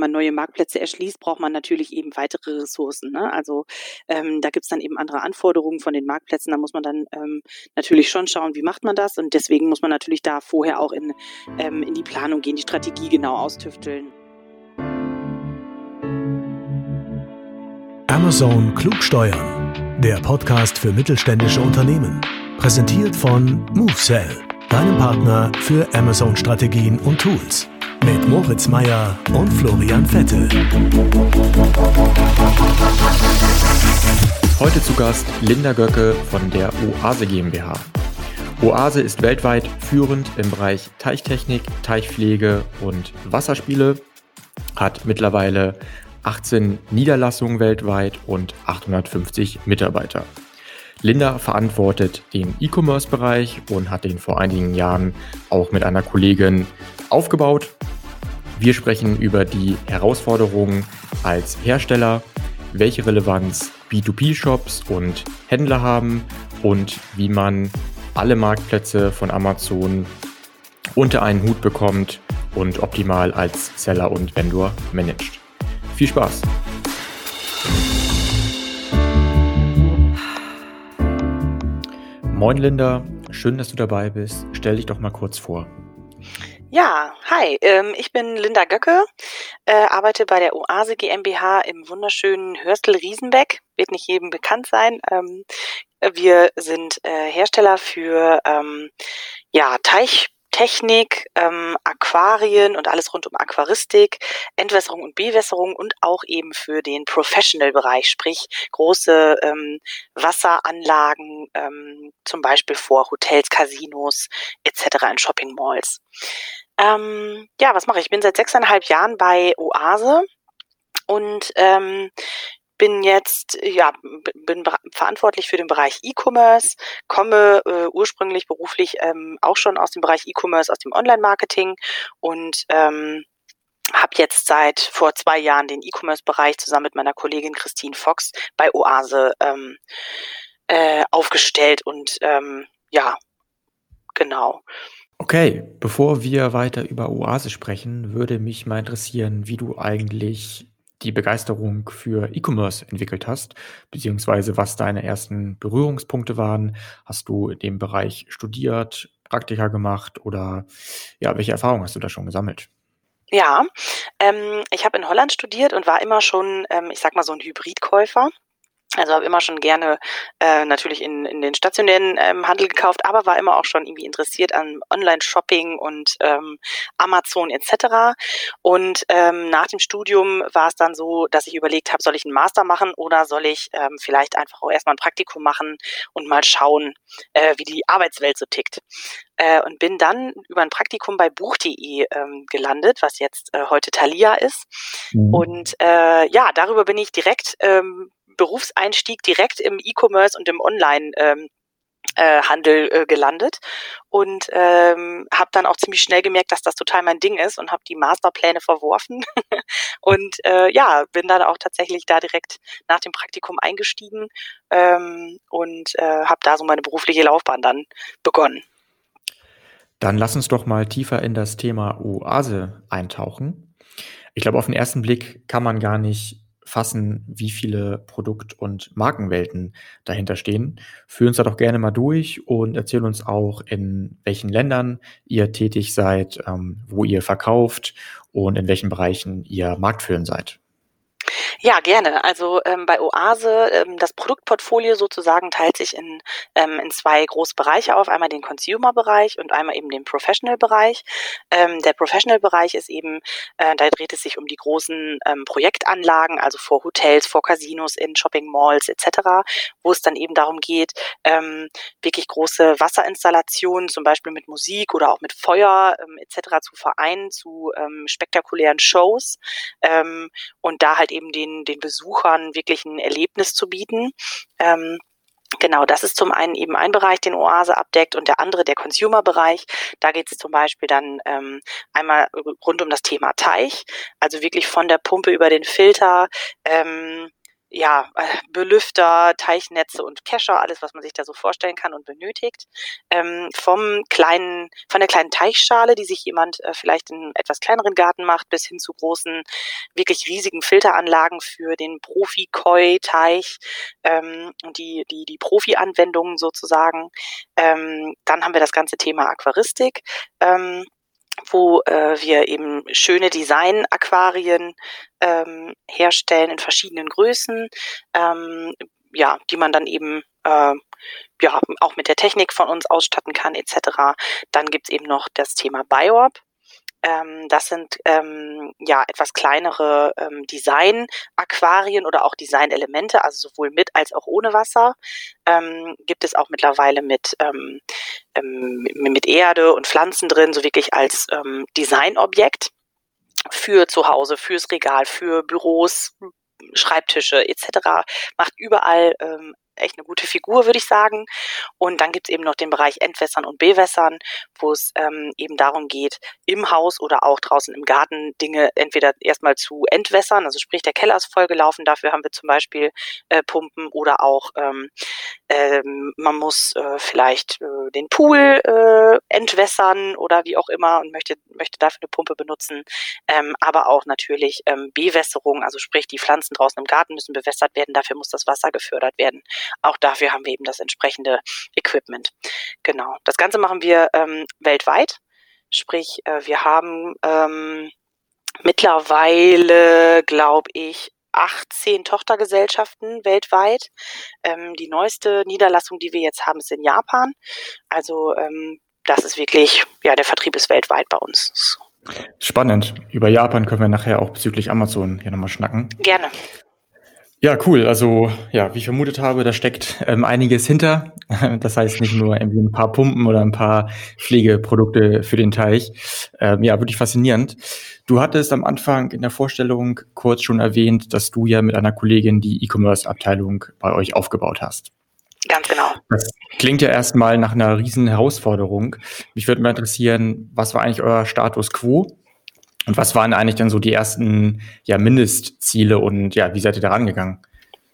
wenn man neue Marktplätze erschließt, braucht man natürlich eben weitere Ressourcen. Ne? Also ähm, da gibt's dann eben andere Anforderungen von den Marktplätzen. Da muss man dann ähm, natürlich schon schauen, wie macht man das. Und deswegen muss man natürlich da vorher auch in, ähm, in die Planung gehen, die Strategie genau austüfteln. Amazon klug steuern. Der Podcast für mittelständische Unternehmen. Präsentiert von MoveSell, deinem Partner für Amazon-Strategien und Tools mit Moritz Meyer und Florian Vettel. Heute zu Gast Linda Göcke von der Oase GmbH. Oase ist weltweit führend im Bereich Teichtechnik, Teichpflege und Wasserspiele, hat mittlerweile 18 Niederlassungen weltweit und 850 Mitarbeiter. Linda verantwortet den E-Commerce-Bereich und hat den vor einigen Jahren auch mit einer Kollegin aufgebaut. Wir sprechen über die Herausforderungen als Hersteller, welche Relevanz B2B-Shops und Händler haben und wie man alle Marktplätze von Amazon unter einen Hut bekommt und optimal als Seller und Vendor managt. Viel Spaß! Moin Linda, schön, dass du dabei bist. Stell dich doch mal kurz vor. Ja, hi, ähm, ich bin Linda Göcke, äh, arbeite bei der Oase GmbH im wunderschönen Hörstel-Riesenbeck, wird nicht jedem bekannt sein. Ähm, wir sind äh, Hersteller für ähm, ja, Teich, Technik, ähm, Aquarien und alles rund um Aquaristik, Entwässerung und Bewässerung und auch eben für den Professional-Bereich, sprich große ähm, Wasseranlagen, ähm, zum Beispiel vor Hotels, Casinos etc. in Shopping Malls. Ähm, ja, was mache ich? Ich bin seit sechseinhalb Jahren bei Oase und ähm, bin jetzt, ja, bin verantwortlich für den Bereich E-Commerce, komme äh, ursprünglich beruflich ähm, auch schon aus dem Bereich E-Commerce, aus dem Online-Marketing und ähm, habe jetzt seit vor zwei Jahren den E-Commerce-Bereich zusammen mit meiner Kollegin Christine Fox bei Oase ähm, äh, aufgestellt und ähm, ja, genau. Okay, bevor wir weiter über Oase sprechen, würde mich mal interessieren, wie du eigentlich die Begeisterung für E-Commerce entwickelt hast, beziehungsweise was deine ersten Berührungspunkte waren. Hast du in dem Bereich studiert, Praktika gemacht oder ja, welche Erfahrungen hast du da schon gesammelt? Ja, ähm, ich habe in Holland studiert und war immer schon, ähm, ich sag mal, so ein Hybridkäufer. Also habe immer schon gerne äh, natürlich in, in den stationären ähm, Handel gekauft, aber war immer auch schon irgendwie interessiert an Online-Shopping und ähm, Amazon etc. Und ähm, nach dem Studium war es dann so, dass ich überlegt habe, soll ich einen Master machen oder soll ich ähm, vielleicht einfach auch erstmal ein Praktikum machen und mal schauen, äh, wie die Arbeitswelt so tickt. Äh, und bin dann über ein Praktikum bei Buch.de ähm, gelandet, was jetzt äh, heute Thalia ist. Mhm. Und äh, ja, darüber bin ich direkt ähm, Berufseinstieg direkt im E-Commerce und im Online ähm, äh, Handel äh, gelandet und ähm, habe dann auch ziemlich schnell gemerkt, dass das total mein Ding ist und habe die Masterpläne verworfen und äh, ja bin dann auch tatsächlich da direkt nach dem Praktikum eingestiegen ähm, und äh, habe da so meine berufliche Laufbahn dann begonnen. Dann lass uns doch mal tiefer in das Thema Oase eintauchen. Ich glaube, auf den ersten Blick kann man gar nicht fassen, wie viele Produkt- und Markenwelten dahinter stehen. Führ uns da doch gerne mal durch und erzähl uns auch, in welchen Ländern ihr tätig seid, ähm, wo ihr verkauft und in welchen Bereichen ihr marktführend seid. Ja, gerne. Also ähm, bei Oase, ähm, das Produktportfolio sozusagen teilt sich in, ähm, in zwei große Bereiche auf. Einmal den Consumer-Bereich und einmal eben den Professional-Bereich. Ähm, der Professional-Bereich ist eben, äh, da dreht es sich um die großen ähm, Projektanlagen, also vor Hotels, vor Casinos, in Shopping-Malls etc., wo es dann eben darum geht, ähm, wirklich große Wasserinstallationen, zum Beispiel mit Musik oder auch mit Feuer etc. zu vereinen, zu spektakulären Shows und da halt eben den, den Besuchern wirklich ein Erlebnis zu bieten. Ähm, Genau, das ist zum einen eben ein Bereich, den Oase abdeckt und der andere der Consumer-Bereich. Da geht es zum Beispiel dann ähm, einmal rund um das Thema Teich, also wirklich von der Pumpe über den Filter, ähm, ja, äh, Belüfter, Teichnetze und Kescher, alles, was man sich da so vorstellen kann und benötigt. Ähm, vom kleinen, von der kleinen Teichschale, die sich jemand äh, vielleicht in etwas kleineren Garten macht, bis hin zu großen, wirklich riesigen Filteranlagen für den Profi-Koi-Teich ähm, und die, die, die Profi-Anwendungen sozusagen. Ähm, dann haben wir das ganze Thema Aquaristik. Ähm, wo äh, wir eben schöne Design-Aquarien ähm, herstellen in verschiedenen Größen, ähm, ja, die man dann eben äh, ja auch mit der Technik von uns ausstatten kann etc. Dann gibt's eben noch das Thema Biorb. Ähm, das sind ähm, ja etwas kleinere ähm, Design-Aquarien oder auch Design-Elemente, also sowohl mit als auch ohne Wasser. Ähm, gibt es auch mittlerweile mit, ähm, ähm, mit Erde und Pflanzen drin, so wirklich als Designobjekt für zu Hause, fürs Regal, für Büros, Schreibtische etc. Macht überall ähm, echt eine gute Figur, würde ich sagen. Und dann gibt es eben noch den Bereich Entwässern und Bewässern, wo es ähm, eben darum geht, im Haus oder auch draußen im Garten Dinge entweder erstmal zu entwässern, also sprich der Keller ist vollgelaufen, dafür haben wir zum Beispiel äh, Pumpen oder auch ähm, ähm, man muss äh, vielleicht äh, den Pool äh, entwässern oder wie auch immer und möchte, möchte dafür eine Pumpe benutzen. Ähm, aber auch natürlich ähm, Bewässerung, also sprich die Pflanzen draußen im Garten müssen bewässert werden, dafür muss das Wasser gefördert werden. Auch dafür haben wir eben das entsprechende Equipment. Genau. Das Ganze machen wir ähm, weltweit. Sprich, äh, wir haben ähm, mittlerweile, glaube ich, 18 Tochtergesellschaften weltweit. Ähm, die neueste Niederlassung, die wir jetzt haben, ist in Japan. Also ähm, das ist wirklich, ja, der Vertrieb ist weltweit bei uns. Spannend. Über Japan können wir nachher auch bezüglich Amazon hier nochmal schnacken. Gerne. Ja, cool. Also, ja, wie ich vermutet habe, da steckt ähm, einiges hinter. Das heißt nicht nur irgendwie ein paar Pumpen oder ein paar Pflegeprodukte für den Teich. Ähm, ja, wirklich faszinierend. Du hattest am Anfang in der Vorstellung kurz schon erwähnt, dass du ja mit einer Kollegin die E-Commerce-Abteilung bei euch aufgebaut hast. Ganz genau. Das klingt ja erstmal nach einer riesen Herausforderung. Mich würde mal interessieren, was war eigentlich euer Status quo? Und was waren eigentlich dann so die ersten ja, Mindestziele und ja, wie seid ihr da rangegangen?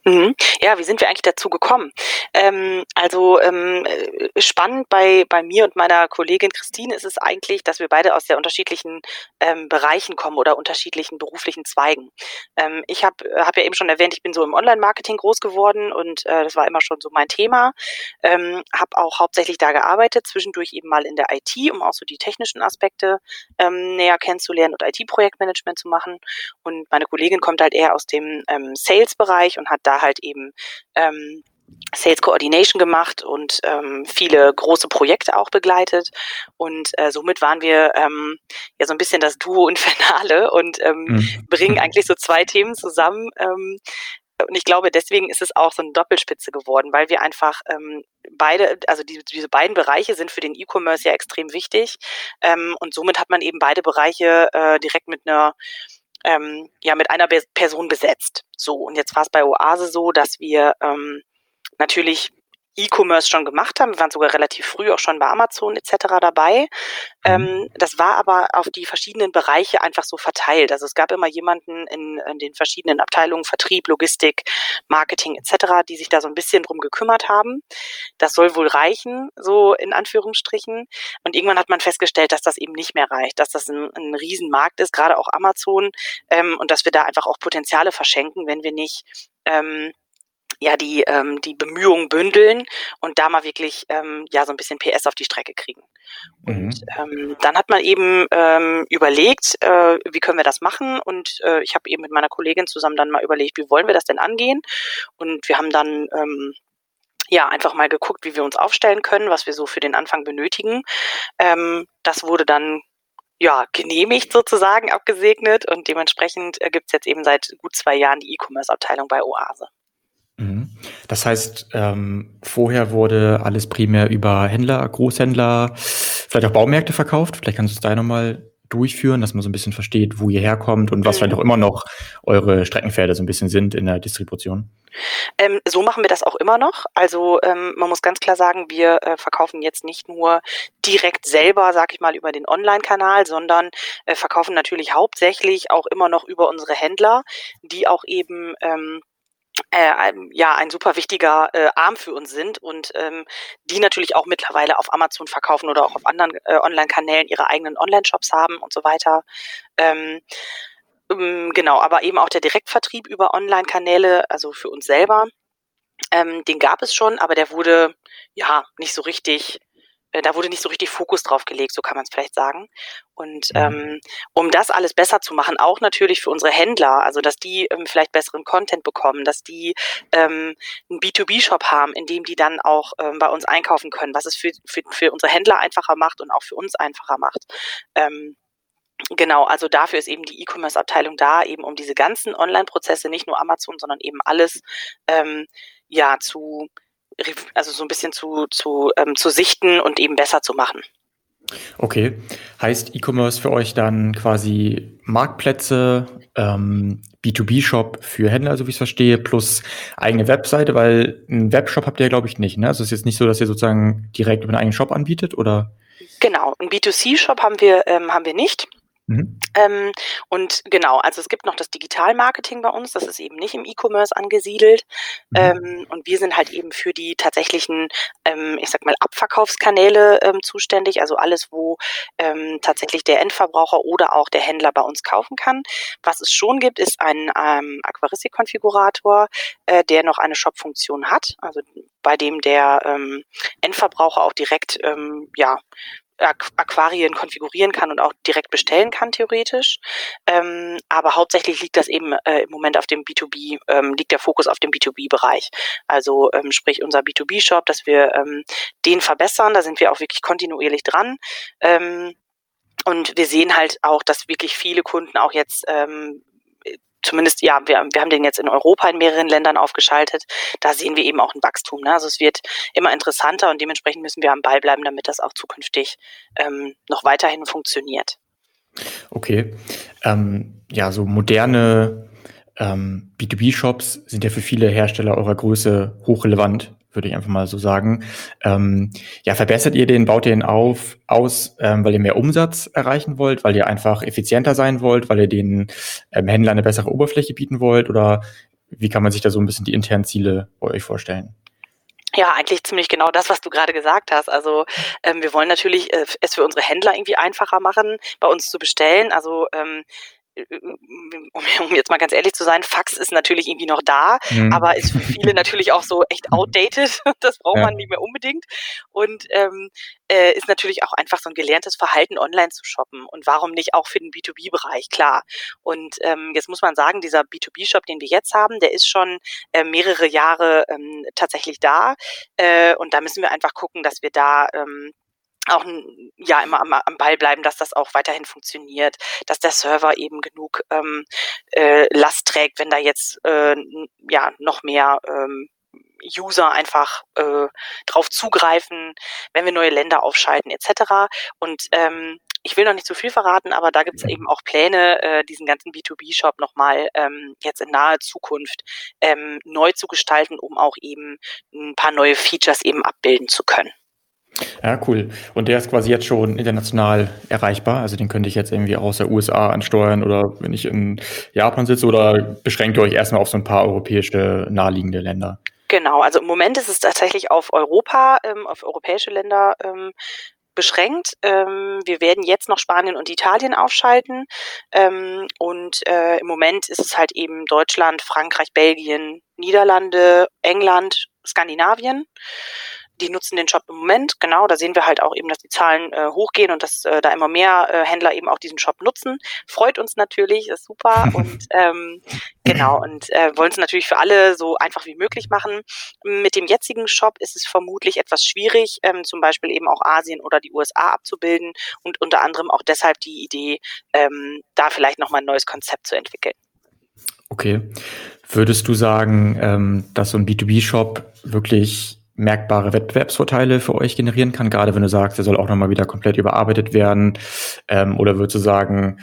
Mhm. Ja, wie sind wir eigentlich dazu gekommen? Ähm, also ähm, äh, spannend bei, bei mir und meiner Kollegin Christine ist es eigentlich, dass wir beide aus sehr unterschiedlichen ähm, Bereichen kommen oder unterschiedlichen beruflichen Zweigen. Ähm, ich habe hab ja eben schon erwähnt, ich bin so im Online-Marketing groß geworden und äh, das war immer schon so mein Thema. Ähm, habe auch hauptsächlich da gearbeitet, zwischendurch eben mal in der IT, um auch so die technischen Aspekte ähm, näher kennenzulernen und IT-Projektmanagement zu machen. Und meine Kollegin kommt halt eher aus dem ähm, Sales-Bereich und hat da halt eben ähm, Sales Coordination gemacht und ähm, viele große Projekte auch begleitet. Und äh, somit waren wir ähm, ja so ein bisschen das Duo Infernale und ähm, mhm. bringen eigentlich so zwei Themen zusammen. Ähm, und ich glaube, deswegen ist es auch so eine Doppelspitze geworden, weil wir einfach ähm, beide, also die, diese beiden Bereiche sind für den E-Commerce ja extrem wichtig. Ähm, und somit hat man eben beide Bereiche äh, direkt mit einer ähm, ja mit einer Be Person besetzt. So, und jetzt war es bei Oase so, dass wir ähm, natürlich E-Commerce schon gemacht haben. Wir waren sogar relativ früh auch schon bei Amazon etc. dabei. Mhm. Ähm, das war aber auf die verschiedenen Bereiche einfach so verteilt. Also es gab immer jemanden in, in den verschiedenen Abteilungen Vertrieb, Logistik, Marketing etc., die sich da so ein bisschen drum gekümmert haben. Das soll wohl reichen, so in Anführungsstrichen. Und irgendwann hat man festgestellt, dass das eben nicht mehr reicht, dass das ein, ein Riesenmarkt ist, gerade auch Amazon, ähm, und dass wir da einfach auch Potenziale verschenken, wenn wir nicht ähm, ja die ähm, die Bemühungen bündeln und da mal wirklich ähm, ja so ein bisschen PS auf die Strecke kriegen. Und mhm. ähm, dann hat man eben ähm, überlegt, äh, wie können wir das machen und äh, ich habe eben mit meiner Kollegin zusammen dann mal überlegt, wie wollen wir das denn angehen und wir haben dann ähm, ja, einfach mal geguckt, wie wir uns aufstellen können, was wir so für den Anfang benötigen. Ähm, das wurde dann ja, genehmigt sozusagen, abgesegnet und dementsprechend äh, gibt es jetzt eben seit gut zwei Jahren die E-Commerce-Abteilung bei Oase. Das heißt, ähm, vorher wurde alles primär über Händler, Großhändler, vielleicht auch Baumärkte verkauft. Vielleicht kannst du es da nochmal durchführen, dass man so ein bisschen versteht, wo ihr herkommt und was mhm. vielleicht auch immer noch eure Streckenpferde so ein bisschen sind in der Distribution. Ähm, so machen wir das auch immer noch. Also ähm, man muss ganz klar sagen, wir äh, verkaufen jetzt nicht nur direkt selber, sag ich mal, über den Online-Kanal, sondern äh, verkaufen natürlich hauptsächlich auch immer noch über unsere Händler, die auch eben ähm, äh, ja ein super wichtiger äh, Arm für uns sind und ähm, die natürlich auch mittlerweile auf Amazon verkaufen oder auch auf anderen äh, Online-Kanälen ihre eigenen Online-Shops haben und so weiter. Ähm, ähm, genau, aber eben auch der Direktvertrieb über Online-Kanäle, also für uns selber, ähm, den gab es schon, aber der wurde ja nicht so richtig da wurde nicht so richtig Fokus drauf gelegt, so kann man es vielleicht sagen. Und mhm. ähm, um das alles besser zu machen, auch natürlich für unsere Händler, also dass die ähm, vielleicht besseren Content bekommen, dass die ähm, einen B2B-Shop haben, in dem die dann auch ähm, bei uns einkaufen können, was es für, für, für unsere Händler einfacher macht und auch für uns einfacher macht. Ähm, Genau, also dafür ist eben die E-Commerce-Abteilung da, eben um diese ganzen Online-Prozesse, nicht nur Amazon, sondern eben alles ähm, ja zu also so ein bisschen zu, zu, ähm, zu sichten und eben besser zu machen. Okay, heißt E-Commerce für euch dann quasi Marktplätze, ähm, B2B-Shop für Händler, so wie ich es verstehe, plus eigene Webseite, weil einen Webshop habt ihr, glaube ich, nicht. Ne? Also es ist jetzt nicht so, dass ihr sozusagen direkt über einen eigenen Shop anbietet, oder? Genau, einen B2C-Shop haben wir, ähm, haben wir nicht. Mhm. Ähm, und genau, also es gibt noch das Digital-Marketing bei uns, das ist eben nicht im E-Commerce angesiedelt. Mhm. Ähm, und wir sind halt eben für die tatsächlichen, ähm, ich sag mal, Abverkaufskanäle ähm, zuständig, also alles, wo ähm, tatsächlich der Endverbraucher oder auch der Händler bei uns kaufen kann. Was es schon gibt, ist ein ähm, Aquaristik-Konfigurator, äh, der noch eine Shop-Funktion hat, also bei dem der Endverbraucher auch direkt ja Aquarien konfigurieren kann und auch direkt bestellen kann, theoretisch. Ähm, aber hauptsächlich liegt das eben äh, im Moment auf dem B2B, ähm, liegt der Fokus auf dem B2B-Bereich. Also ähm, sprich unser B2B-Shop, dass wir ähm, den verbessern, da sind wir auch wirklich kontinuierlich dran. Ähm, und wir sehen halt auch, dass wirklich viele Kunden auch jetzt ähm, zumindest, ja, wir, wir haben den jetzt in Europa in mehreren Ländern aufgeschaltet. Da sehen wir eben auch ein Wachstum. Ne? Also es wird immer interessanter und dementsprechend müssen wir am Ball bleiben, damit das auch zukünftig ähm, noch weiterhin funktioniert. Okay. Ähm, ja, so moderne ähm, B2B-Shops sind ja für viele Hersteller eurer Größe hochrelevant würde ich einfach mal so sagen. Ähm, ja, verbessert ihr den, baut ihr den auf, aus, ähm, weil ihr mehr Umsatz erreichen wollt, weil ihr einfach effizienter sein wollt, weil ihr den ähm, Händlern eine bessere Oberfläche bieten wollt oder wie kann man sich da so ein bisschen die internen Ziele bei euch vorstellen? Ja, eigentlich ziemlich genau das, was du gerade gesagt hast. Also ähm, wir wollen natürlich äh, es für unsere Händler irgendwie einfacher machen, bei uns zu bestellen. Also ähm, um jetzt mal ganz ehrlich zu sein, Fax ist natürlich irgendwie noch da, mhm. aber ist für viele natürlich auch so echt outdated. Das braucht ja. man nicht mehr unbedingt. Und ähm, äh, ist natürlich auch einfach so ein gelerntes Verhalten, online zu shoppen. Und warum nicht auch für den B2B-Bereich, klar. Und ähm, jetzt muss man sagen, dieser B2B-Shop, den wir jetzt haben, der ist schon äh, mehrere Jahre ähm, tatsächlich da. Äh, und da müssen wir einfach gucken, dass wir da ähm, auch ja immer am, am, Ball bleiben, dass das auch weiterhin funktioniert, dass der Server eben genug ähm, äh, Last trägt, wenn da jetzt äh, ja noch mehr ähm, User einfach äh, drauf zugreifen, wenn wir neue Länder aufschalten etc. Und ähm, ich will noch nicht zu viel verraten, aber da gibt es eben auch Pläne, äh, diesen ganzen B2B-Shop nochmal ähm, jetzt in naher Zukunft ähm, neu zu gestalten, um auch eben ein paar neue Features eben abbilden zu können. Ja, cool. Und der ist quasi jetzt schon international erreichbar. Also den könnte ich jetzt irgendwie aus der USA ansteuern oder wenn ich in Japan sitze oder beschränkt ihr euch erstmal auf so ein paar europäische naheliegende Länder? Genau, also im Moment ist es tatsächlich auf Europa, ähm, auf europäische Länder ähm, beschränkt. Ähm, wir werden jetzt noch Spanien und Italien aufschalten. Ähm, und äh, im Moment ist es halt eben Deutschland, Frankreich, Belgien, Niederlande, England, Skandinavien die nutzen den Shop im Moment. Genau, da sehen wir halt auch eben, dass die Zahlen äh, hochgehen und dass äh, da immer mehr äh, Händler eben auch diesen Shop nutzen. Freut uns natürlich, ist super und ähm, genau und äh, wollen es natürlich für alle so einfach wie möglich machen. Mit dem jetzigen Shop ist es vermutlich etwas schwierig, ähm, zum Beispiel eben auch Asien oder die USA abzubilden und unter anderem auch deshalb die Idee, ähm, da vielleicht nochmal ein neues Konzept zu entwickeln. Okay. Würdest du sagen, ähm, dass so ein B2B-Shop wirklich merkbare Wettbewerbsvorteile für euch generieren kann, gerade wenn du sagst, er soll auch nochmal wieder komplett überarbeitet werden? Ähm, oder würdest du sagen,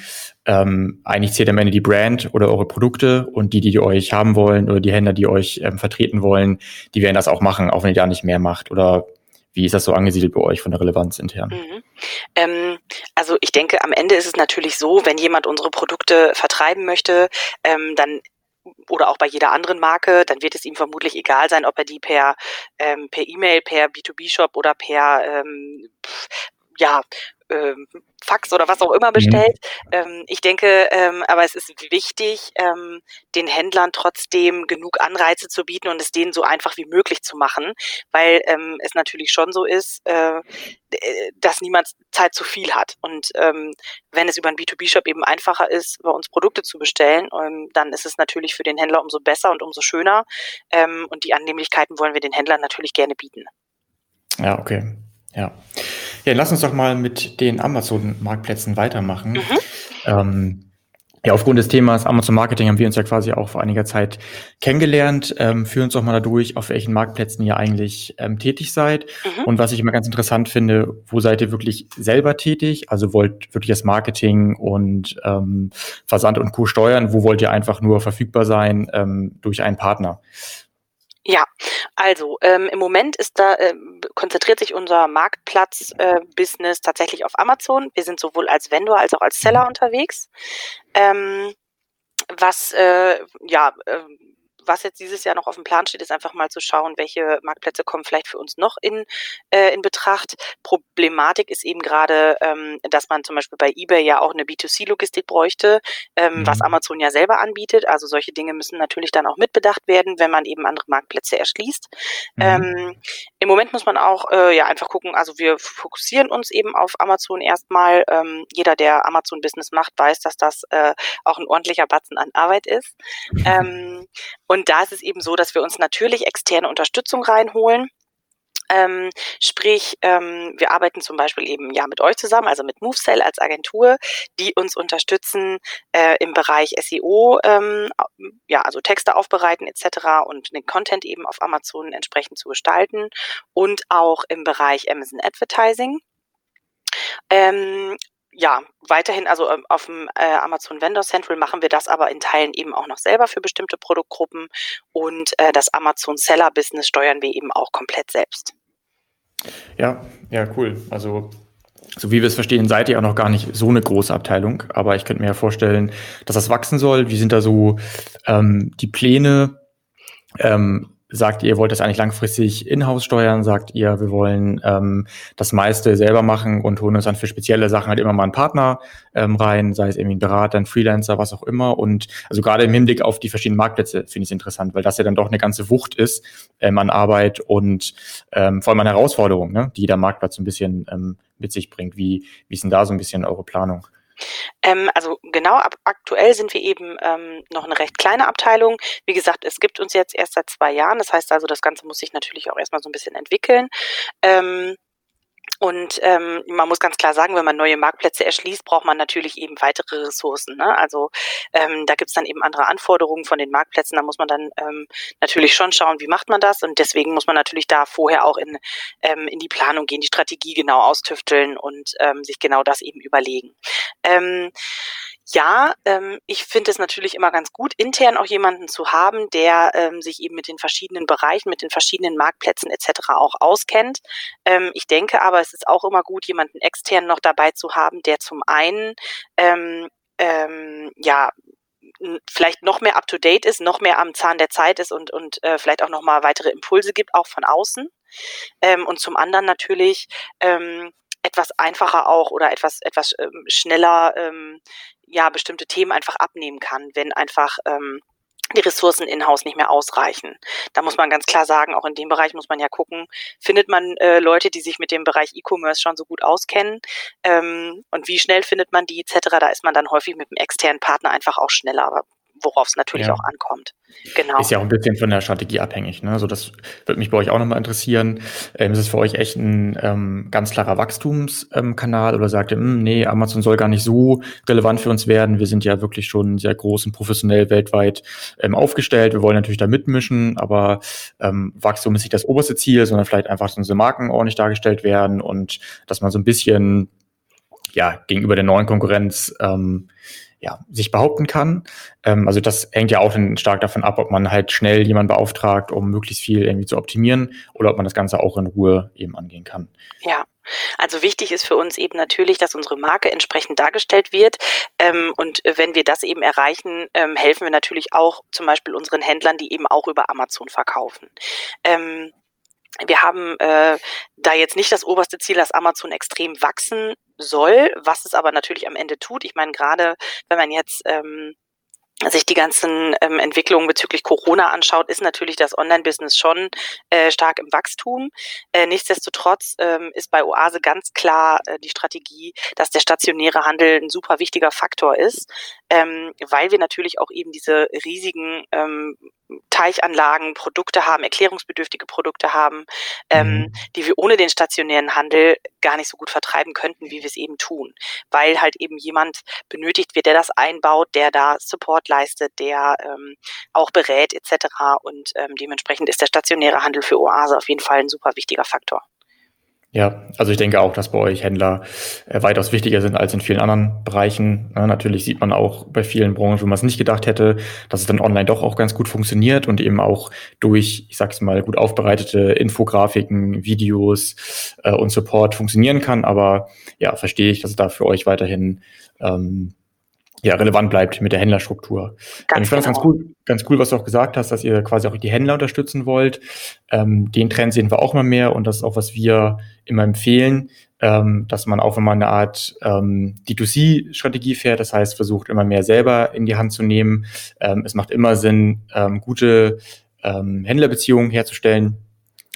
ähm, eigentlich zählt am Ende die Brand oder eure Produkte und die, die, die euch haben wollen oder die Händler, die euch ähm, vertreten wollen, die werden das auch machen, auch wenn ihr da nicht mehr macht? Oder wie ist das so angesiedelt bei euch von der Relevanz intern? Mhm. Ähm, also ich denke, am Ende ist es natürlich so, wenn jemand unsere Produkte vertreiben möchte, ähm, dann oder auch bei jeder anderen Marke, dann wird es ihm vermutlich egal sein, ob er die per ähm, per E-Mail, per B2B-Shop oder per ähm, ja ähm, Fax oder was auch immer mhm. bestellt. Mhm. Ähm, ich denke, ähm, aber es ist wichtig, ähm, den Händlern trotzdem genug Anreize zu bieten und es denen so einfach wie möglich zu machen, weil ähm, es natürlich schon so ist, äh, dass niemand Zeit zu viel hat. Und ähm, wenn es über einen B2B-Shop eben einfacher ist, bei uns Produkte zu bestellen, ähm, dann ist es natürlich für den Händler umso besser und umso schöner. Ähm, und die Annehmlichkeiten wollen wir den Händlern natürlich gerne bieten. Ja, okay. Ja. Ja, lass uns doch mal mit den Amazon-Marktplätzen weitermachen. Mhm. Ähm, ja, aufgrund des Themas Amazon Marketing haben wir uns ja quasi auch vor einiger Zeit kennengelernt. Ähm, führen uns doch mal dadurch, auf welchen Marktplätzen ihr eigentlich ähm, tätig seid. Mhm. Und was ich immer ganz interessant finde, wo seid ihr wirklich selber tätig? Also wollt wirklich das Marketing und ähm, Versand und Co. steuern? Wo wollt ihr einfach nur verfügbar sein ähm, durch einen Partner? Ja, also ähm, im Moment ist da äh, konzentriert sich unser Marktplatz-Business tatsächlich auf Amazon. Wir sind sowohl als Vendor als auch als Seller unterwegs. Ähm, was äh, ja äh, was jetzt dieses Jahr noch auf dem Plan steht, ist einfach mal zu schauen, welche Marktplätze kommen vielleicht für uns noch in, äh, in Betracht. Problematik ist eben gerade, ähm, dass man zum Beispiel bei eBay ja auch eine B2C-Logistik bräuchte, ähm, mhm. was Amazon ja selber anbietet. Also solche Dinge müssen natürlich dann auch mitbedacht werden, wenn man eben andere Marktplätze erschließt. Mhm. Ähm, Im Moment muss man auch äh, ja einfach gucken, also wir fokussieren uns eben auf Amazon erstmal. Ähm, jeder, der Amazon-Business macht, weiß, dass das äh, auch ein ordentlicher Batzen an Arbeit ist. Ähm, und da ist es eben so, dass wir uns natürlich externe Unterstützung reinholen. Ähm, sprich, ähm, wir arbeiten zum Beispiel eben ja mit euch zusammen, also mit MoveSell als Agentur, die uns unterstützen äh, im Bereich SEO, ähm, ja, also Texte aufbereiten etc. und den Content eben auf Amazon entsprechend zu gestalten und auch im Bereich Amazon Advertising. Ähm, ja, weiterhin, also ähm, auf dem äh, Amazon Vendor Central machen wir das aber in Teilen eben auch noch selber für bestimmte Produktgruppen und äh, das Amazon Seller Business steuern wir eben auch komplett selbst. Ja, ja, cool. Also so wie wir es verstehen, seid ihr auch noch gar nicht so eine große Abteilung, aber ich könnte mir ja vorstellen, dass das wachsen soll. Wie sind da so ähm, die Pläne? Ähm, sagt ihr, ihr wollt das eigentlich langfristig in-house steuern, sagt ihr, wir wollen ähm, das meiste selber machen und holen uns dann für spezielle Sachen halt immer mal einen Partner ähm, rein, sei es irgendwie ein Berater, ein Freelancer, was auch immer. Und also gerade im Hinblick auf die verschiedenen Marktplätze finde ich es interessant, weil das ja dann doch eine ganze Wucht ist ähm, an Arbeit und ähm, vor allem an Herausforderungen, ne, die jeder Marktplatz ein bisschen ähm, mit sich bringt. Wie, wie ist denn da so ein bisschen eure Planung? Ähm, also genau, ab, aktuell sind wir eben ähm, noch eine recht kleine Abteilung. Wie gesagt, es gibt uns jetzt erst seit zwei Jahren. Das heißt also, das Ganze muss sich natürlich auch erstmal so ein bisschen entwickeln. Ähm, und ähm, man muss ganz klar sagen, wenn man neue Marktplätze erschließt, braucht man natürlich eben weitere Ressourcen. Ne? Also ähm, da gibt's dann eben andere Anforderungen von den Marktplätzen. Da muss man dann ähm, natürlich schon schauen, wie macht man das. Und deswegen muss man natürlich da vorher auch in, ähm, in die Planung gehen, die Strategie genau austüfteln und ähm, sich genau das eben überlegen. Ähm, ja, ähm, ich finde es natürlich immer ganz gut, intern auch jemanden zu haben, der ähm, sich eben mit den verschiedenen Bereichen, mit den verschiedenen Marktplätzen etc. auch auskennt. Ähm, ich denke aber, es ist auch immer gut, jemanden extern noch dabei zu haben, der zum einen ähm, ähm, ja vielleicht noch mehr up to date ist, noch mehr am Zahn der Zeit ist und und äh, vielleicht auch noch mal weitere Impulse gibt, auch von außen. Ähm, und zum anderen natürlich ähm, etwas einfacher auch oder etwas etwas ähm, schneller ähm, ja bestimmte Themen einfach abnehmen kann, wenn einfach ähm, die Ressourcen in-house nicht mehr ausreichen. Da muss man ganz klar sagen, auch in dem Bereich muss man ja gucken, findet man äh, Leute, die sich mit dem Bereich E-Commerce schon so gut auskennen ähm, und wie schnell findet man die etc. Da ist man dann häufig mit einem externen Partner einfach auch schneller. Aber worauf es natürlich ja. auch ankommt. Genau. Ist ja auch ein bisschen von der Strategie abhängig. Ne? Also das würde mich bei euch auch nochmal interessieren. Ähm, ist es für euch echt ein ähm, ganz klarer Wachstumskanal ähm, oder sagt ihr, hm, nee, Amazon soll gar nicht so relevant für uns werden. Wir sind ja wirklich schon sehr groß und professionell weltweit ähm, aufgestellt. Wir wollen natürlich da mitmischen, aber ähm, Wachstum ist nicht das oberste Ziel, sondern vielleicht einfach, dass unsere Marken ordentlich dargestellt werden und dass man so ein bisschen ja gegenüber der neuen Konkurrenz ähm, ja, sich behaupten kann. Ähm, also das hängt ja auch stark davon ab, ob man halt schnell jemanden beauftragt, um möglichst viel irgendwie zu optimieren oder ob man das Ganze auch in Ruhe eben angehen kann. Ja, also wichtig ist für uns eben natürlich, dass unsere Marke entsprechend dargestellt wird. Ähm, und wenn wir das eben erreichen, ähm, helfen wir natürlich auch zum Beispiel unseren Händlern, die eben auch über Amazon verkaufen. Ähm, wir haben äh, da jetzt nicht das oberste Ziel, dass Amazon extrem wachsen soll, was es aber natürlich am Ende tut. Ich meine, gerade wenn man jetzt ähm, sich die ganzen ähm, Entwicklungen bezüglich Corona anschaut, ist natürlich das Online-Business schon äh, stark im Wachstum. Äh, nichtsdestotrotz ähm, ist bei Oase ganz klar äh, die Strategie, dass der stationäre Handel ein super wichtiger Faktor ist, ähm, weil wir natürlich auch eben diese riesigen ähm, Teichanlagen, Produkte haben, erklärungsbedürftige Produkte haben, ähm, mhm. die wir ohne den stationären Handel gar nicht so gut vertreiben könnten, wie wir es eben tun. Weil halt eben jemand benötigt wird, der das einbaut, der da Support leistet, der ähm, auch berät etc. Und ähm, dementsprechend ist der stationäre Handel für Oase auf jeden Fall ein super wichtiger Faktor. Ja, also ich denke auch, dass bei euch Händler äh, weitaus wichtiger sind als in vielen anderen Bereichen. Ja, natürlich sieht man auch bei vielen Branchen, wo man es nicht gedacht hätte, dass es dann online doch auch ganz gut funktioniert und eben auch durch, ich sag's mal, gut aufbereitete Infografiken, Videos äh, und Support funktionieren kann. Aber ja, verstehe ich, dass es da für euch weiterhin ähm, ja, relevant bleibt mit der Händlerstruktur. Ganz ich fand genau. das ganz cool, ganz cool, was du auch gesagt hast, dass ihr quasi auch die Händler unterstützen wollt. Ähm, den Trend sehen wir auch immer mehr und das ist auch, was wir immer empfehlen, ähm, dass man auch, man eine Art ähm, D2C-Strategie fährt, das heißt, versucht immer mehr selber in die Hand zu nehmen. Ähm, es macht immer Sinn, ähm, gute ähm, Händlerbeziehungen herzustellen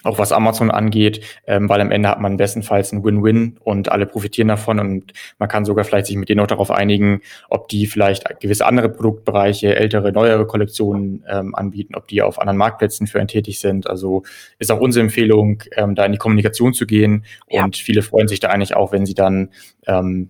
auch was Amazon angeht, ähm, weil am Ende hat man bestenfalls ein Win-Win und alle profitieren davon und man kann sogar vielleicht sich mit denen auch darauf einigen, ob die vielleicht gewisse andere Produktbereiche, ältere, neuere Kollektionen ähm, anbieten, ob die auf anderen Marktplätzen für einen tätig sind. Also ist auch unsere Empfehlung, ähm, da in die Kommunikation zu gehen ja. und viele freuen sich da eigentlich auch, wenn sie dann ähm,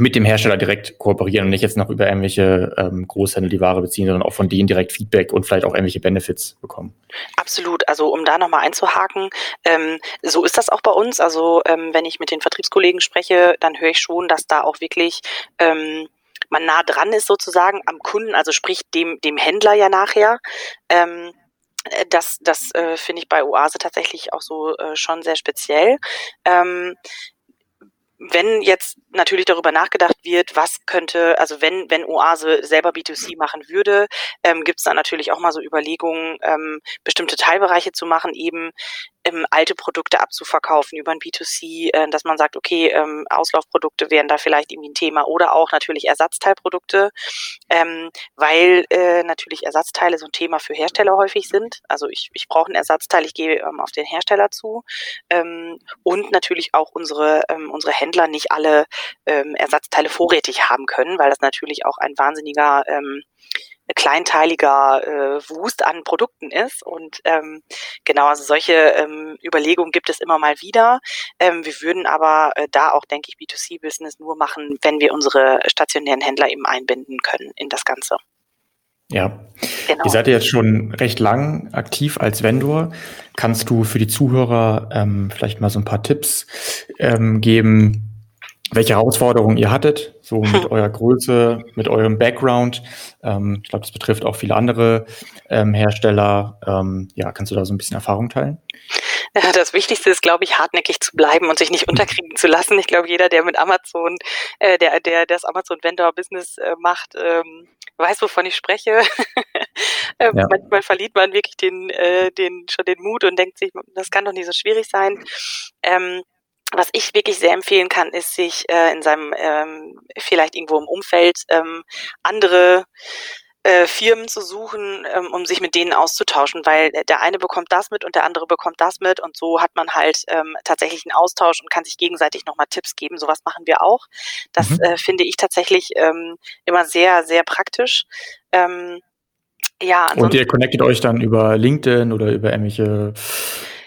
mit dem Hersteller direkt kooperieren und nicht jetzt noch über irgendwelche ähm, Großhändler die Ware beziehen, sondern auch von denen direkt Feedback und vielleicht auch irgendwelche Benefits bekommen. Absolut. Also um da nochmal einzuhaken, ähm, so ist das auch bei uns. Also ähm, wenn ich mit den Vertriebskollegen spreche, dann höre ich schon, dass da auch wirklich ähm, man nah dran ist sozusagen am Kunden, also sprich dem, dem Händler ja nachher. Ähm, äh, das das äh, finde ich bei Oase tatsächlich auch so äh, schon sehr speziell. Ähm, wenn jetzt natürlich darüber nachgedacht wird, was könnte, also wenn, wenn Oase selber B2C machen würde, ähm, gibt es dann natürlich auch mal so Überlegungen, ähm, bestimmte Teilbereiche zu machen, eben ähm, alte Produkte abzuverkaufen über ein B2C, äh, dass man sagt, okay, ähm, Auslaufprodukte wären da vielleicht irgendwie ein Thema oder auch natürlich Ersatzteilprodukte, ähm, weil äh, natürlich Ersatzteile so ein Thema für Hersteller häufig sind. Also ich, ich brauche einen Ersatzteil, ich gehe ähm, auf den Hersteller zu ähm, und natürlich auch unsere, ähm, unsere Händler nicht alle ähm, Ersatzteile vorrätig haben können, weil das natürlich auch ein wahnsinniger ähm, kleinteiliger äh, Wust an Produkten ist. Und ähm, genau, also solche ähm, Überlegungen gibt es immer mal wieder. Ähm, wir würden aber äh, da auch, denke ich, B2C-Business nur machen, wenn wir unsere stationären Händler eben einbinden können in das Ganze. Ja, genau. ihr seid jetzt schon recht lang aktiv als Vendor. Kannst du für die Zuhörer ähm, vielleicht mal so ein paar Tipps ähm, geben, welche Herausforderungen ihr hattet, so mit eurer Größe, mit eurem Background. Ähm, ich glaube, das betrifft auch viele andere ähm, Hersteller. Ähm, ja, kannst du da so ein bisschen Erfahrung teilen? Ja, das Wichtigste ist, glaube ich, hartnäckig zu bleiben und sich nicht unterkriegen zu lassen. Ich glaube, jeder, der mit Amazon, äh, der, der das Amazon Vendor Business äh, macht, ähm, weiß, wovon ich spreche. äh, ja. Manchmal verliert man wirklich den, äh, den, schon den Mut und denkt sich, das kann doch nicht so schwierig sein. Ähm, was ich wirklich sehr empfehlen kann, ist sich äh, in seinem ähm, vielleicht irgendwo im Umfeld ähm, andere äh, Firmen zu suchen, ähm, um sich mit denen auszutauschen, weil der eine bekommt das mit und der andere bekommt das mit und so hat man halt ähm, tatsächlich einen Austausch und kann sich gegenseitig nochmal Tipps geben. Sowas machen wir auch. Das mhm. äh, finde ich tatsächlich ähm, immer sehr, sehr praktisch. Ähm, ja, und ihr connectet euch dann über LinkedIn oder über irgendwelche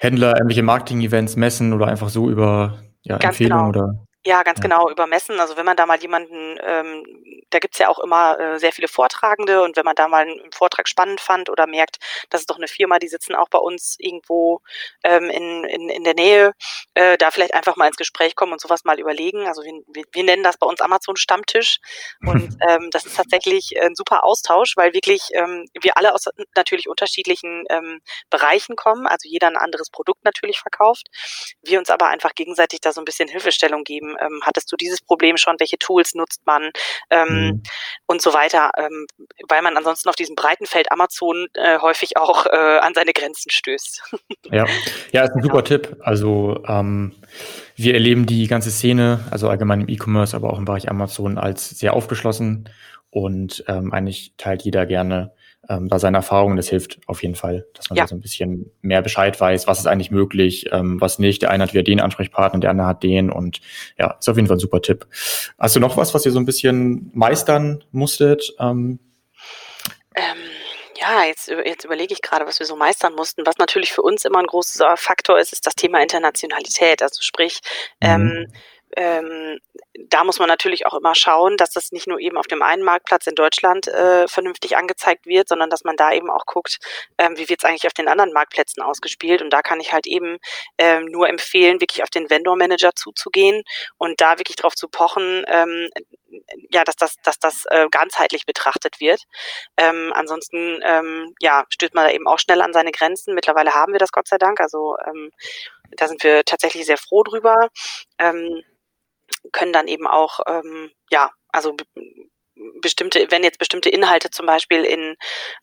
Händler, irgendwelche Marketing-Events, Messen oder einfach so über ja, Empfehlungen genau. oder Ja, ganz ja. genau, übermessen. Also wenn man da mal jemanden, ähm, da gibt's ja auch immer äh, sehr viele Vortragende und wenn man da mal einen Vortrag spannend fand oder merkt, das ist doch eine Firma, die sitzen auch bei uns irgendwo ähm, in, in, in der Nähe, äh, da vielleicht einfach mal ins Gespräch kommen und sowas mal überlegen. Also wir, wir, wir nennen das bei uns Amazon Stammtisch und ähm, das ist tatsächlich ein super Austausch, weil wirklich ähm, wir alle aus natürlich unterschiedlichen ähm, Bereichen kommen, also jeder ein anderes Produkt natürlich verkauft. Wir uns aber einfach gegenseitig da so ein bisschen Hilfestellung geben ähm, hattest du dieses Problem schon, welche Tools nutzt man ähm, mhm. und so weiter, ähm, weil man ansonsten auf diesem breiten Feld Amazon äh, häufig auch äh, an seine Grenzen stößt. ja, ja, ist ein super ja. Tipp. Also ähm, wir erleben die ganze Szene, also allgemein im E-Commerce, aber auch im Bereich Amazon als sehr aufgeschlossen und ähm, eigentlich teilt jeder gerne ähm, da seine Erfahrungen. Das hilft auf jeden Fall, dass man ja. da so ein bisschen mehr Bescheid weiß, was ist eigentlich möglich, ähm, was nicht. Der eine hat wieder den Ansprechpartner, der andere hat den und ja, ist auf jeden Fall ein super Tipp. Hast du noch was, was ihr so ein bisschen meistern musstet? Ähm? Ähm, ja, jetzt, jetzt überlege ich gerade, was wir so meistern mussten. Was natürlich für uns immer ein großer Faktor ist, ist das Thema Internationalität. Also sprich, mhm. ähm, ähm, da muss man natürlich auch immer schauen, dass das nicht nur eben auf dem einen Marktplatz in Deutschland äh, vernünftig angezeigt wird, sondern dass man da eben auch guckt, ähm, wie wird es eigentlich auf den anderen Marktplätzen ausgespielt. Und da kann ich halt eben ähm, nur empfehlen, wirklich auf den Vendor-Manager zuzugehen und da wirklich drauf zu pochen, ähm, ja, dass das, dass das äh, ganzheitlich betrachtet wird. Ähm, ansonsten ähm, ja, stößt man da eben auch schnell an seine Grenzen. Mittlerweile haben wir das Gott sei Dank. Also ähm, da sind wir tatsächlich sehr froh drüber. Ähm, können dann eben auch, ähm, ja, also bestimmte, wenn jetzt bestimmte Inhalte zum Beispiel in,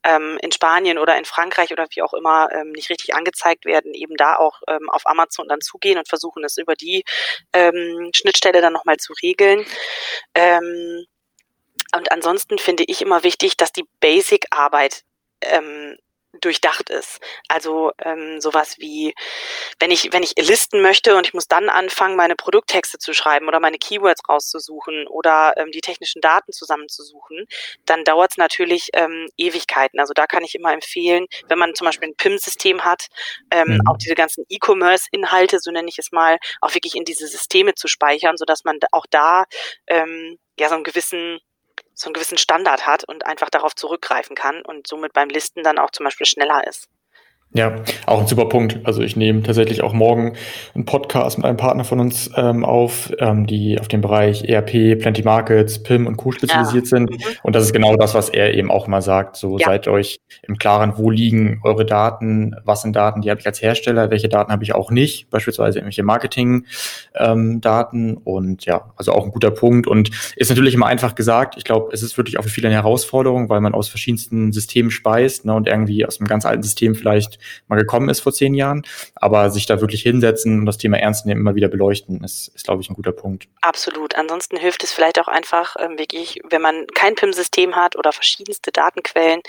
ähm, in Spanien oder in Frankreich oder wie auch immer ähm, nicht richtig angezeigt werden, eben da auch ähm, auf Amazon dann zugehen und versuchen es über die ähm, Schnittstelle dann nochmal zu regeln. Ähm, und ansonsten finde ich immer wichtig, dass die Basic-Arbeit ähm, durchdacht ist. Also ähm, sowas wie, wenn ich, wenn ich listen möchte und ich muss dann anfangen, meine Produkttexte zu schreiben oder meine Keywords rauszusuchen oder ähm, die technischen Daten zusammenzusuchen, dann dauert es natürlich ähm, Ewigkeiten. Also da kann ich immer empfehlen, wenn man zum Beispiel ein PIM-System hat, ähm, mhm. auch diese ganzen E-Commerce-Inhalte, so nenne ich es mal, auch wirklich in diese Systeme zu speichern, sodass man auch da ähm, ja so einen gewissen so einen gewissen Standard hat und einfach darauf zurückgreifen kann und somit beim Listen dann auch zum Beispiel schneller ist. Ja, auch ein super Punkt. Also ich nehme tatsächlich auch morgen einen Podcast mit einem Partner von uns ähm, auf, ähm, die auf dem Bereich ERP, Plenty Markets, PIM und Co. spezialisiert ja. sind. Mhm. Und das ist genau das, was er eben auch mal sagt. So ja. seid euch im Klaren, wo liegen eure Daten, was sind Daten, die habe ich als Hersteller, welche Daten habe ich auch nicht, beispielsweise irgendwelche Marketing-Daten. Ähm, und ja, also auch ein guter Punkt. Und ist natürlich immer einfach gesagt. Ich glaube, es ist wirklich auch für viele eine Herausforderung, weil man aus verschiedensten Systemen speist ne, und irgendwie aus einem ganz alten System vielleicht mal gekommen ist vor zehn Jahren. Aber sich da wirklich hinsetzen und das Thema ernst nehmen, immer wieder beleuchten, ist, ist glaube ich, ein guter Punkt. Absolut. Ansonsten hilft es vielleicht auch einfach ähm, wirklich, wenn man kein PIM-System hat oder verschiedenste Datenquellen,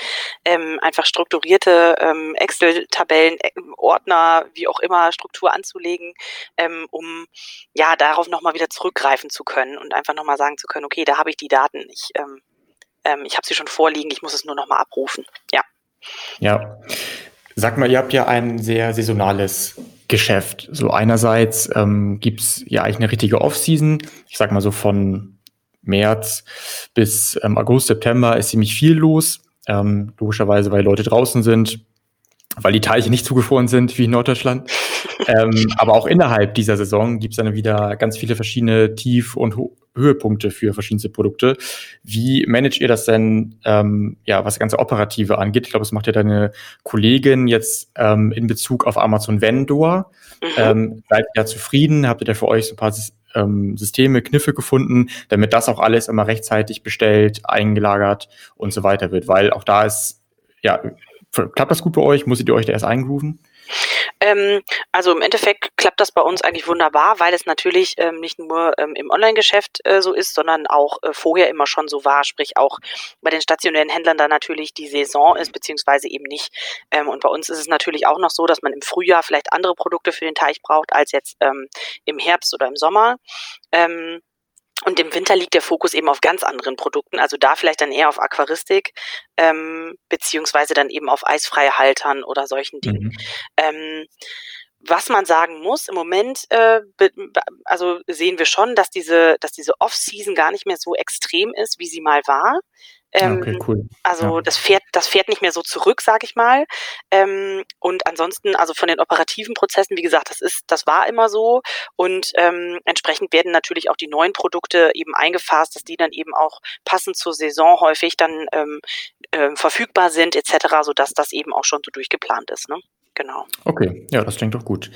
ähm, einfach strukturierte ähm, Excel-Tabellen, äh, Ordner, wie auch immer, Struktur anzulegen, ähm, um ja darauf nochmal wieder zurückgreifen zu können und einfach nochmal sagen zu können, okay, da habe ich die Daten, ich, ähm, ähm, ich habe sie schon vorliegen, ich muss es nur nochmal abrufen. Ja. Ja. Sag mal, ihr habt ja ein sehr saisonales Geschäft. So einerseits ähm, gibt es ja eigentlich eine richtige Off-Season. Ich sag mal so von März bis ähm, August, September ist ziemlich viel los. Ähm, logischerweise, weil Leute draußen sind, weil die Teiche nicht zugefroren sind wie in Norddeutschland. ähm, aber auch innerhalb dieser Saison gibt es dann wieder ganz viele verschiedene Tief- und Ho Höhepunkte für verschiedenste Produkte. Wie managt ihr das denn, ähm, ja, was das ganze Operative angeht? Ich glaube, das macht ja deine Kollegin jetzt ähm, in Bezug auf Amazon Vendor. Mhm. Ähm, seid ihr ja zufrieden? Habt ihr da für euch so ein paar ähm, Systeme, Kniffe gefunden, damit das auch alles immer rechtzeitig bestellt, eingelagert und so weiter wird? Weil auch da ist, ja, klappt das gut bei euch? Musstet ihr euch da erst eingrooven? Ähm, also im Endeffekt klappt das bei uns eigentlich wunderbar, weil es natürlich ähm, nicht nur ähm, im Online-Geschäft äh, so ist, sondern auch äh, vorher immer schon so war, sprich auch bei den stationären Händlern da natürlich die Saison ist, beziehungsweise eben nicht. Ähm, und bei uns ist es natürlich auch noch so, dass man im Frühjahr vielleicht andere Produkte für den Teich braucht als jetzt ähm, im Herbst oder im Sommer. Ähm, und im Winter liegt der Fokus eben auf ganz anderen Produkten, also da vielleicht dann eher auf Aquaristik, ähm, beziehungsweise dann eben auf eisfreie Haltern oder solchen Dingen. Mhm. Ähm, was man sagen muss, im Moment, äh, also sehen wir schon, dass diese, dass diese Off-Season gar nicht mehr so extrem ist, wie sie mal war. Ähm, okay, cool. Also ja. das fährt, das fährt nicht mehr so zurück, sag ich mal. Ähm, und ansonsten, also von den operativen Prozessen, wie gesagt, das ist, das war immer so. Und ähm, entsprechend werden natürlich auch die neuen Produkte eben eingefasst, dass die dann eben auch passend zur Saison häufig dann ähm, äh, verfügbar sind, etc., sodass das eben auch schon so durchgeplant ist. Ne? Genau. Okay, ja, das klingt doch gut.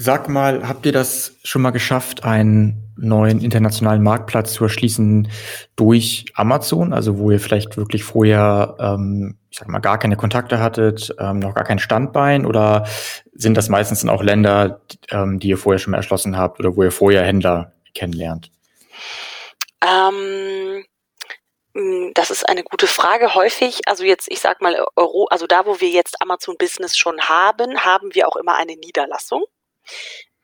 Sag mal, habt ihr das schon mal geschafft, einen neuen internationalen Marktplatz zu erschließen durch Amazon? Also wo ihr vielleicht wirklich vorher, ähm, ich sag mal, gar keine Kontakte hattet, ähm, noch gar kein Standbein? Oder sind das meistens dann auch Länder, ähm, die ihr vorher schon mal erschlossen habt oder wo ihr vorher Händler kennenlernt? Ähm, hm, das ist eine gute Frage. Häufig, also jetzt, ich sag mal, Euro, also da, wo wir jetzt Amazon Business schon haben, haben wir auch immer eine Niederlassung.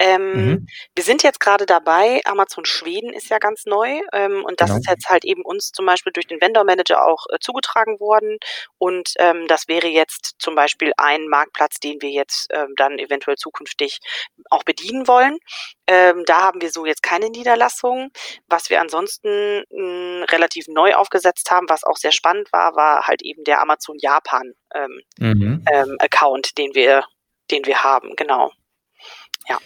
Ähm, mhm. Wir sind jetzt gerade dabei, Amazon Schweden ist ja ganz neu ähm, und das genau. ist jetzt halt eben uns zum Beispiel durch den Vendor Manager auch äh, zugetragen worden und ähm, das wäre jetzt zum Beispiel ein Marktplatz, den wir jetzt ähm, dann eventuell zukünftig auch bedienen wollen. Ähm, da haben wir so jetzt keine Niederlassung. Was wir ansonsten mh, hm, relativ neu aufgesetzt haben, was auch sehr spannend war, war halt eben der Amazon Japan ähm, mhm. Account, den wir, den wir haben, genau. Ja.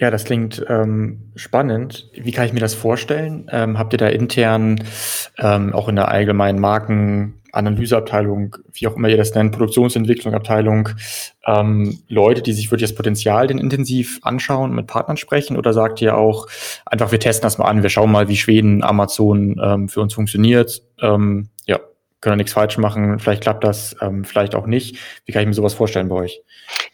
Ja, das klingt ähm, spannend. Wie kann ich mir das vorstellen? Ähm, habt ihr da intern ähm, auch in der allgemeinen Markenanalyseabteilung, wie auch immer ihr das nennt, Produktionsentwicklungsabteilung, ähm, Leute, die sich wirklich das Potenzial denn intensiv anschauen, mit Partnern sprechen? Oder sagt ihr auch einfach, wir testen das mal an, wir schauen mal, wie Schweden, Amazon ähm, für uns funktioniert? Ähm, ja, können nichts falsch machen, vielleicht klappt das, ähm, vielleicht auch nicht. Wie kann ich mir sowas vorstellen bei euch?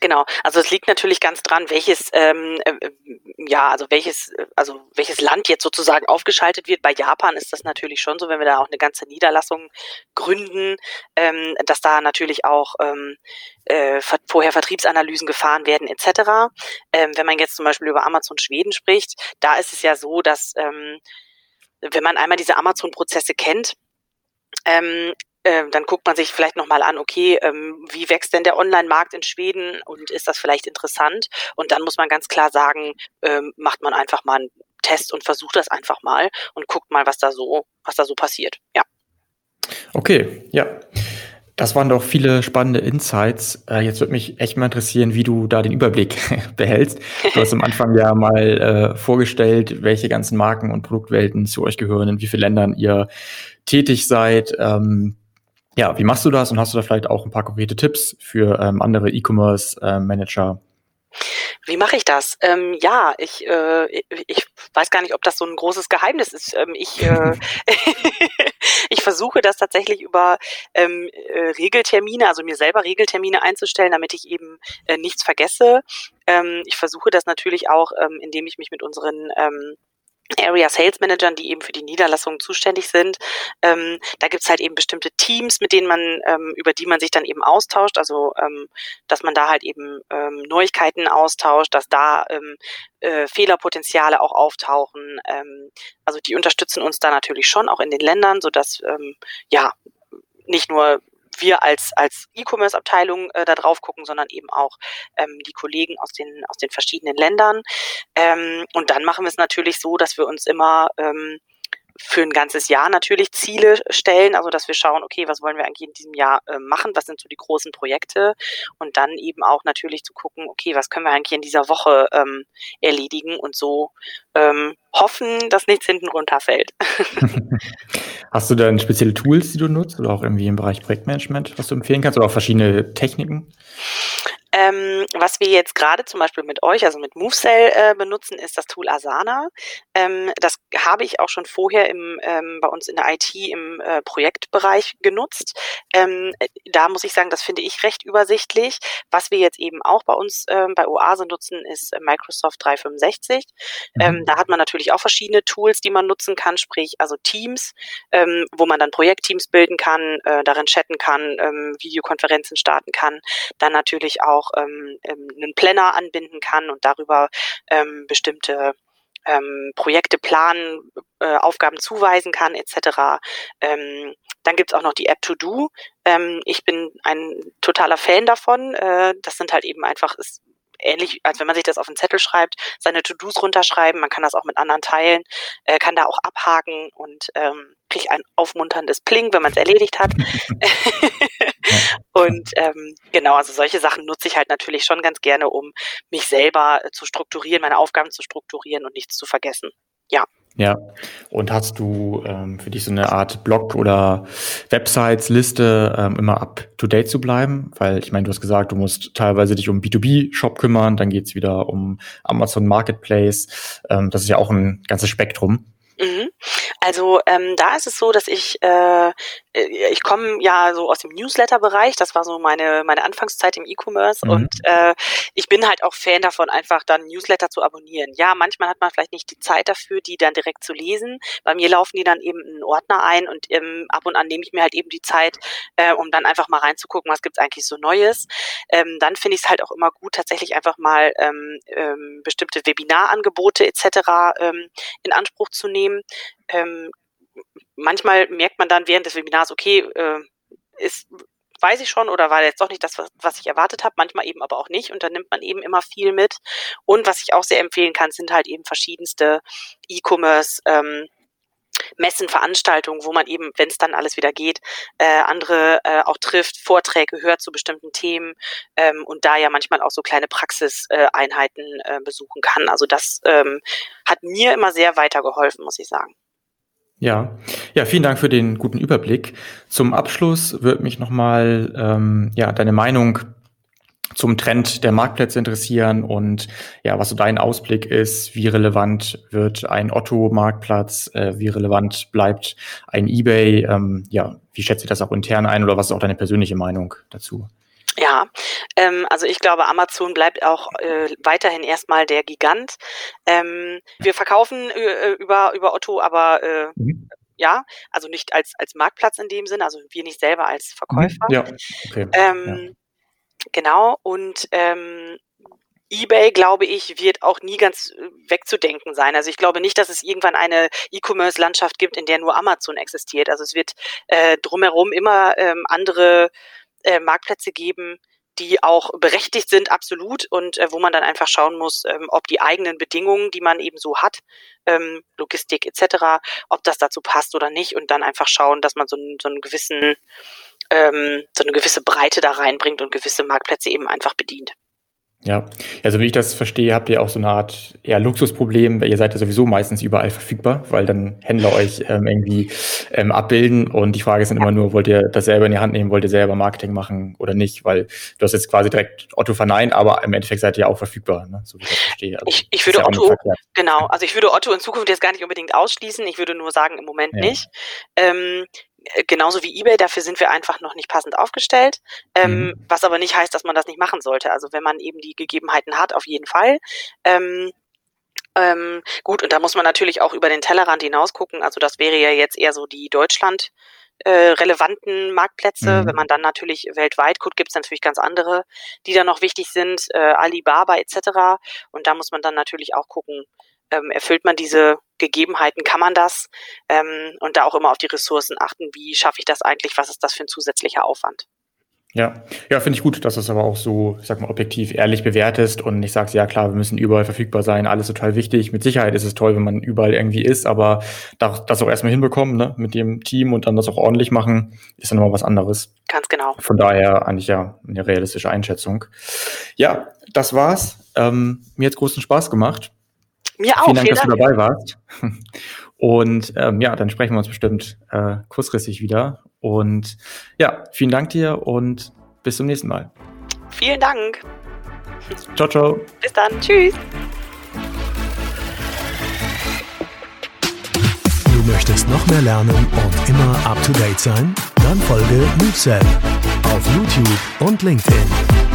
Genau, also es liegt natürlich ganz dran, welches, ähm, äh, ja, also welches, also welches Land jetzt sozusagen aufgeschaltet wird. Bei Japan ist das natürlich schon so, wenn wir da auch eine ganze Niederlassung gründen, ähm, dass da natürlich auch ähm, äh, vorher Vertriebsanalysen gefahren werden etc. Ähm, wenn man jetzt zum Beispiel über Amazon Schweden spricht, da ist es ja so, dass ähm, wenn man einmal diese Amazon-Prozesse kennt, ähm, äh, dann guckt man sich vielleicht nochmal an, okay, ähm, wie wächst denn der Online-Markt in Schweden und ist das vielleicht interessant? Und dann muss man ganz klar sagen, ähm, macht man einfach mal einen Test und versucht das einfach mal und guckt mal, was da so, was da so passiert. Ja. Okay, ja. Das waren doch viele spannende Insights. Äh, jetzt würde mich echt mal interessieren, wie du da den Überblick behältst. Du hast am Anfang ja mal äh, vorgestellt, welche ganzen Marken und Produktwelten zu euch gehören, in wie vielen Ländern ihr tätig seid. Ähm, ja, wie machst du das und hast du da vielleicht auch ein paar konkrete Tipps für ähm, andere E-Commerce-Manager? Wie mache ich das? Ähm, ja, ich, äh, ich weiß gar nicht, ob das so ein großes Geheimnis ist. Ähm, ich, äh, ich versuche das tatsächlich über ähm, äh, Regeltermine, also mir selber Regeltermine einzustellen, damit ich eben äh, nichts vergesse. Ähm, ich versuche das natürlich auch, ähm, indem ich mich mit unseren ähm, Area Sales Managern, die eben für die Niederlassungen zuständig sind. Ähm, da gibt's halt eben bestimmte Teams, mit denen man, ähm, über die man sich dann eben austauscht. Also ähm, dass man da halt eben ähm, Neuigkeiten austauscht, dass da ähm, äh, Fehlerpotenziale auch auftauchen. Ähm, also die unterstützen uns da natürlich schon auch in den Ländern, sodass ähm, ja nicht nur wir als, als E-Commerce-Abteilung äh, da drauf gucken, sondern eben auch ähm, die Kollegen aus den, aus den verschiedenen Ländern. Ähm, und dann machen wir es natürlich so, dass wir uns immer ähm, für ein ganzes Jahr natürlich Ziele stellen, also dass wir schauen, okay, was wollen wir eigentlich in diesem Jahr äh, machen, was sind so die großen Projekte und dann eben auch natürlich zu gucken, okay, was können wir eigentlich in dieser Woche ähm, erledigen und so ähm, hoffen, dass nichts hinten runterfällt. Hast du dann spezielle Tools, die du nutzt oder auch irgendwie im Bereich Projektmanagement, was du empfehlen kannst oder auch verschiedene Techniken? Ähm, was wir jetzt gerade zum Beispiel mit euch, also mit MoveCell äh, benutzen, ist das Tool Asana. Ähm, das habe ich auch schon vorher im, ähm, bei uns in der IT im äh, Projektbereich genutzt. Ähm, da muss ich sagen, das finde ich recht übersichtlich. Was wir jetzt eben auch bei uns ähm, bei Oase nutzen, ist Microsoft 365. Mhm. Ähm, da hat man natürlich auch verschiedene Tools, die man nutzen kann, sprich also Teams, wo man dann Projektteams bilden kann, äh, darin chatten kann, Videokonferenzen starten kann. Dann natürlich auch auch ähm, ähm, einen Planner anbinden kann und darüber ähm, bestimmte ähm, Projekte planen, äh, Aufgaben zuweisen kann etc. Ähm, Dann gibt's auch noch die App To Do. Ähm, ich bin ein totaler Fan davon. Äh, das sind halt eben einfach, ist ähnlich, als wenn man sich das auf einen Zettel schreibt, seine To-Dos runterschreiben. Man kann das auch mit anderen teilen, äh, kann da auch abhaken und ähm, kriegt ein aufmunterndes Pling, wenn man es erledigt hat. und ähm, genau, also solche Sachen nutze ich halt natürlich schon ganz gerne, um mich selber äh, zu strukturieren, meine Aufgaben zu strukturieren und nichts zu vergessen. Ja. Ja, und hast du ähm, für dich so eine Art Blog oder Websites-Liste ähm, immer up-to-date zu bleiben? Weil ich meine, du hast gesagt, du musst teilweise dich um B2B-Shop kümmern, dann geht's wieder um Amazon Marketplace. Ähm, das ist ja auch ein ganzes Spektrum. Mhm. Also ähm, da ist es so, dass ich äh, ich komme ja so aus dem Newsletter-Bereich, das war so meine, meine Anfangszeit im E-Commerce mhm. und äh, ich bin halt auch Fan davon, einfach dann Newsletter zu abonnieren. Ja, manchmal hat man vielleicht nicht die Zeit dafür, die dann direkt zu lesen. Bei mir laufen die dann eben in einen Ordner ein und ähm, ab und an nehme ich mir halt eben die Zeit, äh, um dann einfach mal reinzugucken, was gibt's eigentlich so Neues. Ähm, dann finde ich es halt auch immer gut, tatsächlich einfach mal ähm, ähm, bestimmte Webinarangebote etc. Ähm, in Anspruch zu nehmen. Ähm, manchmal merkt man dann während des Webinars, okay, äh, ist weiß ich schon oder war jetzt doch nicht das, was, was ich erwartet habe, manchmal eben aber auch nicht und dann nimmt man eben immer viel mit. Und was ich auch sehr empfehlen kann, sind halt eben verschiedenste E-Commerce ähm, Messen, Veranstaltungen, wo man eben, wenn es dann alles wieder geht, äh, andere äh, auch trifft, Vorträge hört zu bestimmten Themen ähm, und da ja manchmal auch so kleine Praxiseinheiten äh, besuchen kann. Also das ähm, hat mir immer sehr weitergeholfen, muss ich sagen. Ja, ja, vielen Dank für den guten Überblick. Zum Abschluss würde mich nochmal ähm, ja, deine Meinung zum Trend der Marktplätze interessieren und ja, was so dein Ausblick ist, wie relevant wird ein Otto-Marktplatz, äh, wie relevant bleibt ein eBay, ähm, ja, wie schätzt ihr das auch intern ein oder was ist auch deine persönliche Meinung dazu? Ja, ähm, also ich glaube, Amazon bleibt auch äh, weiterhin erstmal der Gigant. Ähm, wir verkaufen äh, über, über Otto, aber äh, mhm. ja, also nicht als, als Marktplatz in dem Sinne, also wir nicht selber als mhm. Verkäufer. Ja, okay. Ähm, ja. Genau, und ähm, eBay, glaube ich, wird auch nie ganz äh, wegzudenken sein. Also ich glaube nicht, dass es irgendwann eine E-Commerce-Landschaft gibt, in der nur Amazon existiert. Also es wird äh, drumherum immer ähm, andere äh, Marktplätze geben, die auch berechtigt sind, absolut, und äh, wo man dann einfach schauen muss, ähm, ob die eigenen Bedingungen, die man eben so hat, ähm, Logistik etc., ob das dazu passt oder nicht, und dann einfach schauen, dass man so, so einen gewissen, ähm, so eine gewisse Breite da reinbringt und gewisse Marktplätze eben einfach bedient. Ja, also wie ich das verstehe, habt ihr auch so eine Art eher Luxusproblem, weil ihr seid ja sowieso meistens überall verfügbar, weil dann Händler euch ähm, irgendwie ähm, abbilden und die Frage ist dann immer nur, wollt ihr das selber in die Hand nehmen, wollt ihr selber Marketing machen oder nicht, weil du hast jetzt quasi direkt Otto verneint, aber im Endeffekt seid ihr ja auch verfügbar, ne? so wie ich das verstehe. Also, ich, ich würde ja Otto, genau, also ich würde Otto in Zukunft jetzt gar nicht unbedingt ausschließen, ich würde nur sagen, im Moment ja. nicht. Ähm, äh, genauso wie eBay, dafür sind wir einfach noch nicht passend aufgestellt, ähm, mhm. was aber nicht heißt, dass man das nicht machen sollte. Also wenn man eben die Gegebenheiten hat, auf jeden Fall. Ähm, ähm, gut, und da muss man natürlich auch über den Tellerrand hinaus gucken. Also das wäre ja jetzt eher so die Deutschland äh, relevanten Marktplätze. Mhm. Wenn man dann natürlich weltweit guckt, gibt es natürlich ganz andere, die da noch wichtig sind, äh, Alibaba etc. Und da muss man dann natürlich auch gucken, ähm, erfüllt man diese Gegebenheiten, kann man das ähm, und da auch immer auf die Ressourcen achten, wie schaffe ich das eigentlich, was ist das für ein zusätzlicher Aufwand. Ja, ja, finde ich gut, dass du es aber auch so, ich sag mal, objektiv ehrlich bewertest und nicht sagst, ja klar, wir müssen überall verfügbar sein, alles total wichtig. Mit Sicherheit ist es toll, wenn man überall irgendwie ist, aber das auch erstmal hinbekommen, ne, mit dem Team und dann das auch ordentlich machen, ist dann nochmal was anderes. Ganz genau. Von daher eigentlich ja eine realistische Einschätzung. Ja, das war's. Ähm, mir hat's großen Spaß gemacht. Mir auch. Vielen Dank, dass du dabei warst. Und ähm, ja, dann sprechen wir uns bestimmt äh, kurzfristig wieder. Und ja, vielen Dank dir und bis zum nächsten Mal. Vielen Dank. Ciao, ciao. Bis dann. Tschüss. Du möchtest noch mehr lernen und immer up to date sein? Dann folge MoveSell auf YouTube und LinkedIn.